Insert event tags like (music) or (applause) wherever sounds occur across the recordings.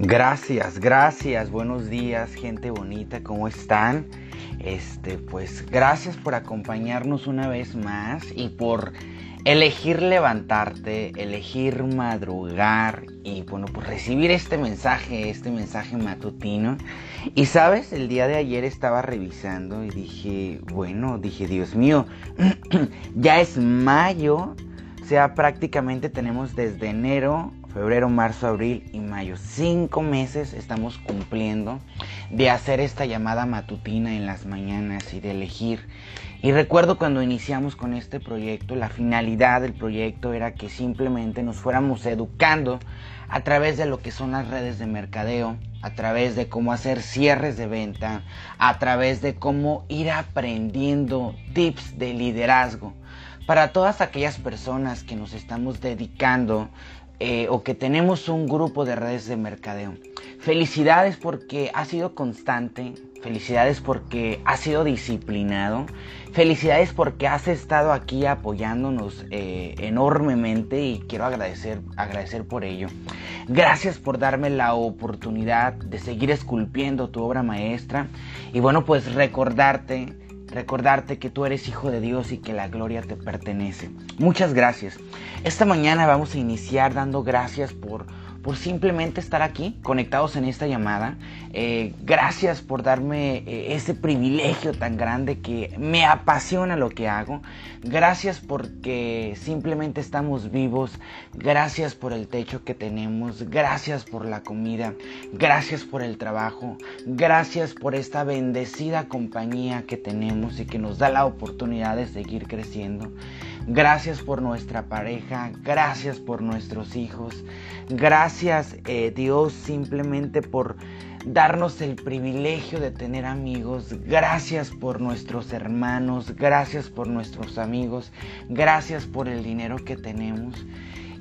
Gracias, gracias, buenos días, gente bonita, ¿cómo están? Este, pues gracias por acompañarnos una vez más y por elegir levantarte, elegir madrugar y bueno, pues recibir este mensaje, este mensaje matutino. Y sabes, el día de ayer estaba revisando y dije, bueno, dije, Dios mío, (clears throat) ya es mayo, o sea, prácticamente tenemos desde enero febrero, marzo, abril y mayo. Cinco meses estamos cumpliendo de hacer esta llamada matutina en las mañanas y de elegir. Y recuerdo cuando iniciamos con este proyecto, la finalidad del proyecto era que simplemente nos fuéramos educando a través de lo que son las redes de mercadeo, a través de cómo hacer cierres de venta, a través de cómo ir aprendiendo tips de liderazgo. Para todas aquellas personas que nos estamos dedicando eh, o que tenemos un grupo de redes de mercadeo. Felicidades porque ha sido constante, felicidades porque ha sido disciplinado, felicidades porque has estado aquí apoyándonos eh, enormemente y quiero agradecer, agradecer por ello. Gracias por darme la oportunidad de seguir esculpiendo tu obra maestra y bueno pues recordarte recordarte que tú eres hijo de Dios y que la gloria te pertenece. Muchas gracias. Esta mañana vamos a iniciar dando gracias por por simplemente estar aquí conectados en esta llamada. Eh, gracias por darme eh, ese privilegio tan grande que me apasiona lo que hago. Gracias porque simplemente estamos vivos. Gracias por el techo que tenemos. Gracias por la comida. Gracias por el trabajo. Gracias por esta bendecida compañía que tenemos y que nos da la oportunidad de seguir creciendo. Gracias por nuestra pareja, gracias por nuestros hijos, gracias eh, Dios simplemente por darnos el privilegio de tener amigos, gracias por nuestros hermanos, gracias por nuestros amigos, gracias por el dinero que tenemos.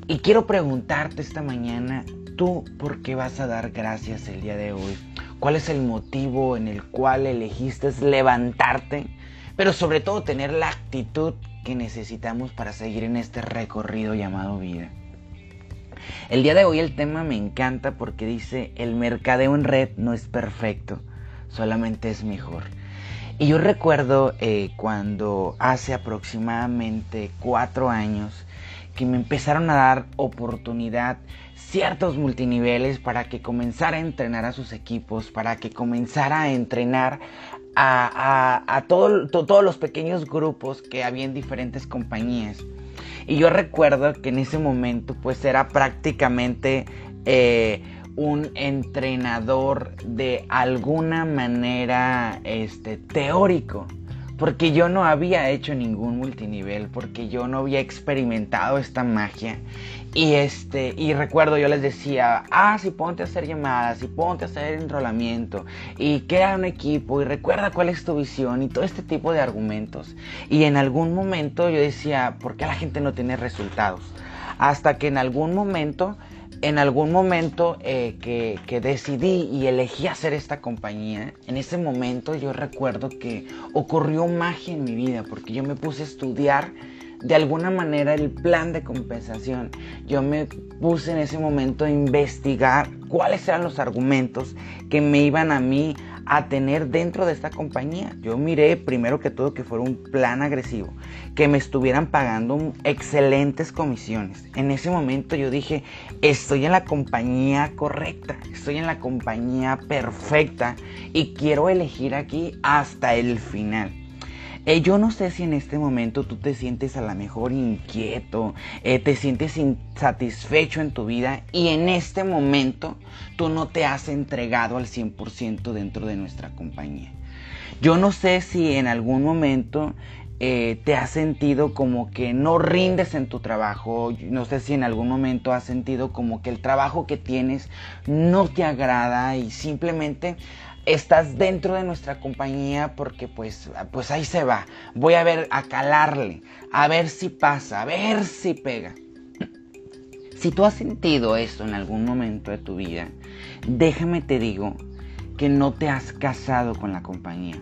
Y quiero preguntarte esta mañana, ¿tú por qué vas a dar gracias el día de hoy? ¿Cuál es el motivo en el cual elegiste levantarte? Pero sobre todo tener la actitud que necesitamos para seguir en este recorrido llamado vida. El día de hoy el tema me encanta porque dice, el mercadeo en red no es perfecto, solamente es mejor. Y yo recuerdo eh, cuando hace aproximadamente cuatro años que me empezaron a dar oportunidad ciertos multiniveles para que comenzara a entrenar a sus equipos, para que comenzara a entrenar a, todos los pequeños grupos que había en diferentes compañías. Y yo recuerdo que en ese momento pues era prácticamente eh, un entrenador de alguna manera este, teórico porque yo no había hecho ningún multinivel, porque yo no había experimentado esta magia. Y este, y recuerdo yo les decía, ah, si ponte a hacer llamadas, si ponte a hacer enrolamiento, y crea un equipo, y recuerda cuál es tu visión, y todo este tipo de argumentos. Y en algún momento yo decía, ¿por qué la gente no tiene resultados? Hasta que en algún momento en algún momento eh, que, decidí y elegí hacer esta compañía, en ese momento yo recuerdo que ocurrió magia en mi vida porque yo me puse a estudiar de alguna manera el plan de compensación. Yo me puse en ese momento a investigar cuáles eran los argumentos que me iban a mí a tener dentro de esta compañía. Yo miré primero que todo que fuera un plan agresivo, que me estuvieran pagando excelentes comisiones. En ese momento yo dije, estoy en la compañía correcta, estoy en la compañía perfecta y quiero elegir aquí hasta el final. Eh, yo no sé si en este momento tú te sientes a lo mejor inquieto, eh, te sientes insatisfecho en tu vida y en este momento tú no te has entregado al 100% dentro de nuestra compañía. Yo no sé si en algún momento eh, te has sentido como que no rindes en tu trabajo, no sé si en algún momento has sentido como que el trabajo que tienes no te agrada y simplemente estás dentro de nuestra compañía porque pues, pues ahí se va. Voy a ver, a calarle, a ver si pasa, a ver si pega. Si tú has sentido esto en algún momento de tu vida, déjame te digo que no te has casado con la compañía.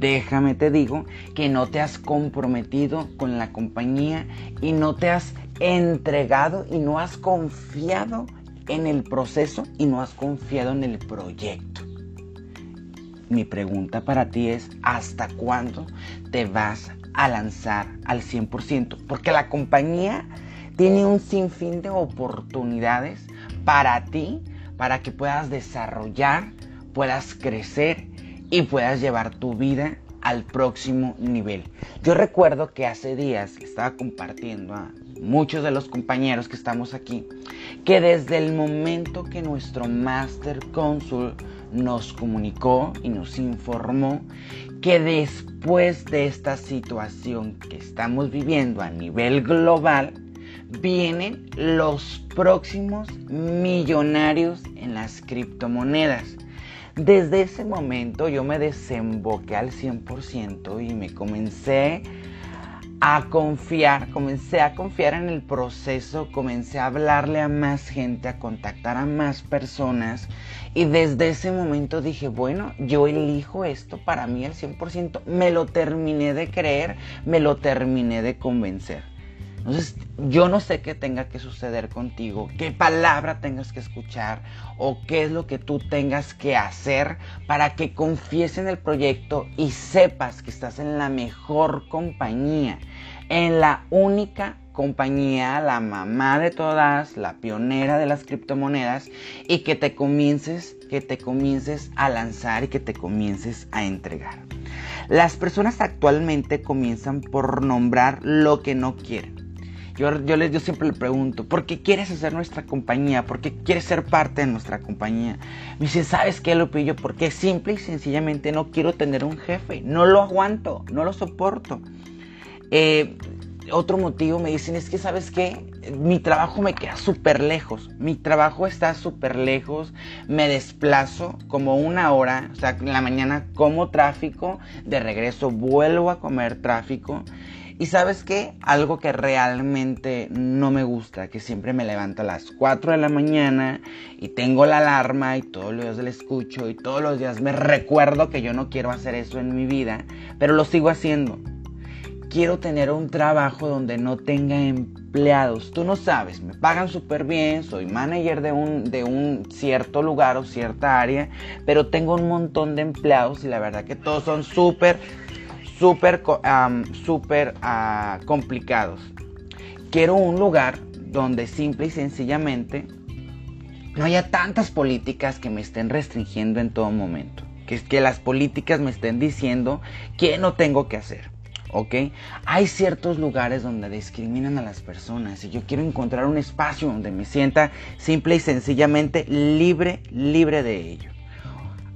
Déjame te digo que no te has comprometido con la compañía y no te has entregado y no has confiado en el proceso y no has confiado en el proyecto. Mi pregunta para ti es, ¿hasta cuándo te vas a lanzar al 100%? Porque la compañía tiene un sinfín de oportunidades para ti, para que puedas desarrollar, puedas crecer y puedas llevar tu vida al próximo nivel. Yo recuerdo que hace días estaba compartiendo a muchos de los compañeros que estamos aquí que desde el momento que nuestro Master Consul nos comunicó y nos informó que después de esta situación que estamos viviendo a nivel global, vienen los próximos millonarios en las criptomonedas. Desde ese momento yo me desemboqué al 100% y me comencé a confiar, comencé a confiar en el proceso, comencé a hablarle a más gente, a contactar a más personas y desde ese momento dije, bueno, yo elijo esto para mí al 100%, me lo terminé de creer, me lo terminé de convencer. Entonces, yo no sé qué tenga que suceder contigo, qué palabra tengas que escuchar o qué es lo que tú tengas que hacer para que confíes en el proyecto y sepas que estás en la mejor compañía, en la única compañía, la mamá de todas, la pionera de las criptomonedas y que te comiences, que te comiences a lanzar y que te comiences a entregar. Las personas actualmente comienzan por nombrar lo que no quieren. Yo, yo, les, yo siempre le pregunto, ¿por qué quieres hacer nuestra compañía? ¿Por qué quieres ser parte de nuestra compañía? Me dice, ¿sabes qué, Lupillo? Porque simple y sencillamente no quiero tener un jefe. No lo aguanto, no lo soporto. Eh, otro motivo me dicen es que, ¿sabes qué? Mi trabajo me queda súper lejos. Mi trabajo está súper lejos. Me desplazo como una hora. O sea, en la mañana como tráfico. De regreso vuelvo a comer tráfico. Y sabes qué? Algo que realmente no me gusta, que siempre me levanto a las 4 de la mañana y tengo la alarma y todos los días la escucho y todos los días me recuerdo que yo no quiero hacer eso en mi vida, pero lo sigo haciendo. Quiero tener un trabajo donde no tenga empleados. Tú no sabes, me pagan súper bien, soy manager de un, de un cierto lugar o cierta área, pero tengo un montón de empleados y la verdad que todos son súper súper super, ah, complicados. Quiero un lugar donde simple y sencillamente no haya tantas políticas que me estén restringiendo en todo momento. Que, que las políticas me estén diciendo qué no tengo que hacer. ¿ok? Hay ciertos lugares donde discriminan a las personas y yo quiero encontrar un espacio donde me sienta simple y sencillamente libre, libre de ello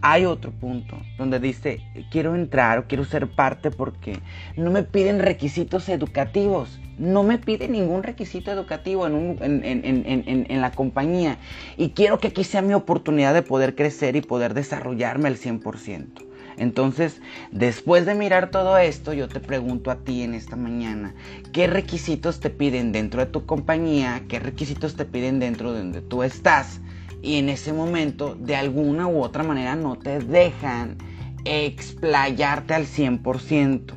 hay otro punto donde dice, quiero entrar o quiero ser parte porque no me piden requisitos educativos. No me piden ningún requisito educativo en, en, la compañía. Y quiero que aquí sea mi oportunidad de poder crecer y poder desarrollarme al 100%. Entonces, después de mirar todo esto, yo te pregunto a ti en esta mañana, ¿qué requisitos te piden dentro de tu compañía? ¿Qué requisitos te piden dentro de donde tú estás? Y en ese momento de alguna u otra manera no te dejan explayarte al 100%.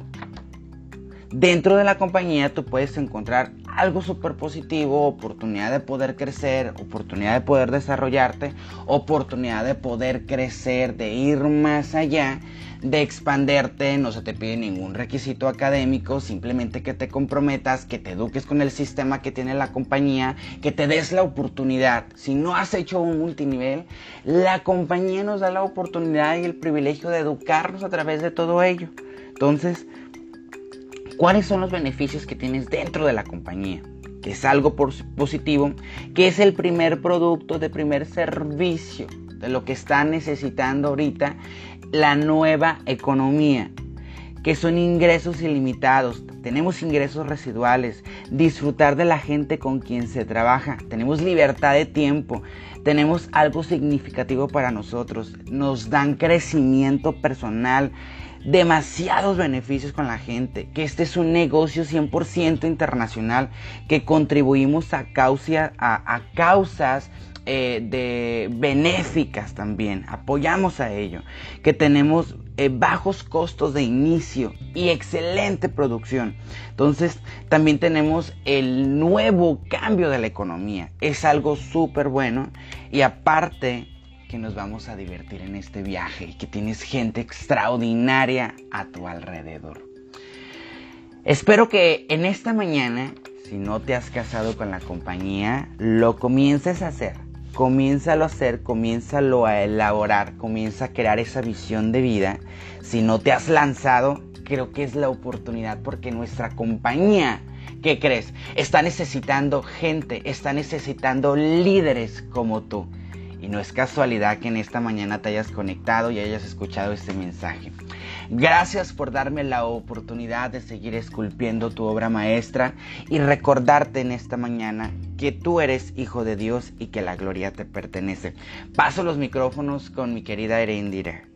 Dentro de la compañía tú puedes encontrar algo súper positivo, oportunidad de poder crecer, oportunidad de poder desarrollarte, oportunidad de poder crecer, de ir más allá de expanderte, no se te pide ningún requisito académico, simplemente que te comprometas, que te eduques con el sistema que tiene la compañía, que te des la oportunidad. Si no has hecho un multinivel, la compañía nos da la oportunidad y el privilegio de educarnos a través de todo ello. Entonces, ¿cuáles son los beneficios que tienes dentro de la compañía? que es algo positivo, que es el primer producto, de primer servicio de lo que está necesitando ahorita la nueva economía, que son ingresos ilimitados, tenemos ingresos residuales, disfrutar de la gente con quien se trabaja, tenemos libertad de tiempo, tenemos algo significativo para nosotros, nos dan crecimiento personal, demasiados beneficios con la gente, que este es un negocio 100% internacional, que contribuimos a, a causas eh, de benéficas también, apoyamos a ello, que tenemos eh, bajos costos de inicio y excelente producción. Entonces también tenemos el nuevo cambio de la economía. Es algo súper bueno y aparte que nos vamos a divertir en este viaje y que tienes gente extraordinaria a tu alrededor. Espero que en esta mañana, si no te has casado con la compañía, lo comiences a hacer comiénzalo a hacer, comiénzalo a elaborar, comienza a crear esa visión de vida. Si no te has lanzado, creo que es la oportunidad porque nuestra compañía, ¿qué crees? Está necesitando gente, está necesitando líderes como tú. Y no es casualidad que en esta mañana te hayas conectado y hayas escuchado este mensaje. Gracias por darme la oportunidad de seguir esculpiendo tu obra maestra y recordarte en esta mañana que tú eres hijo de Dios y que la gloria te pertenece. Paso los micrófonos con mi querida Erendira.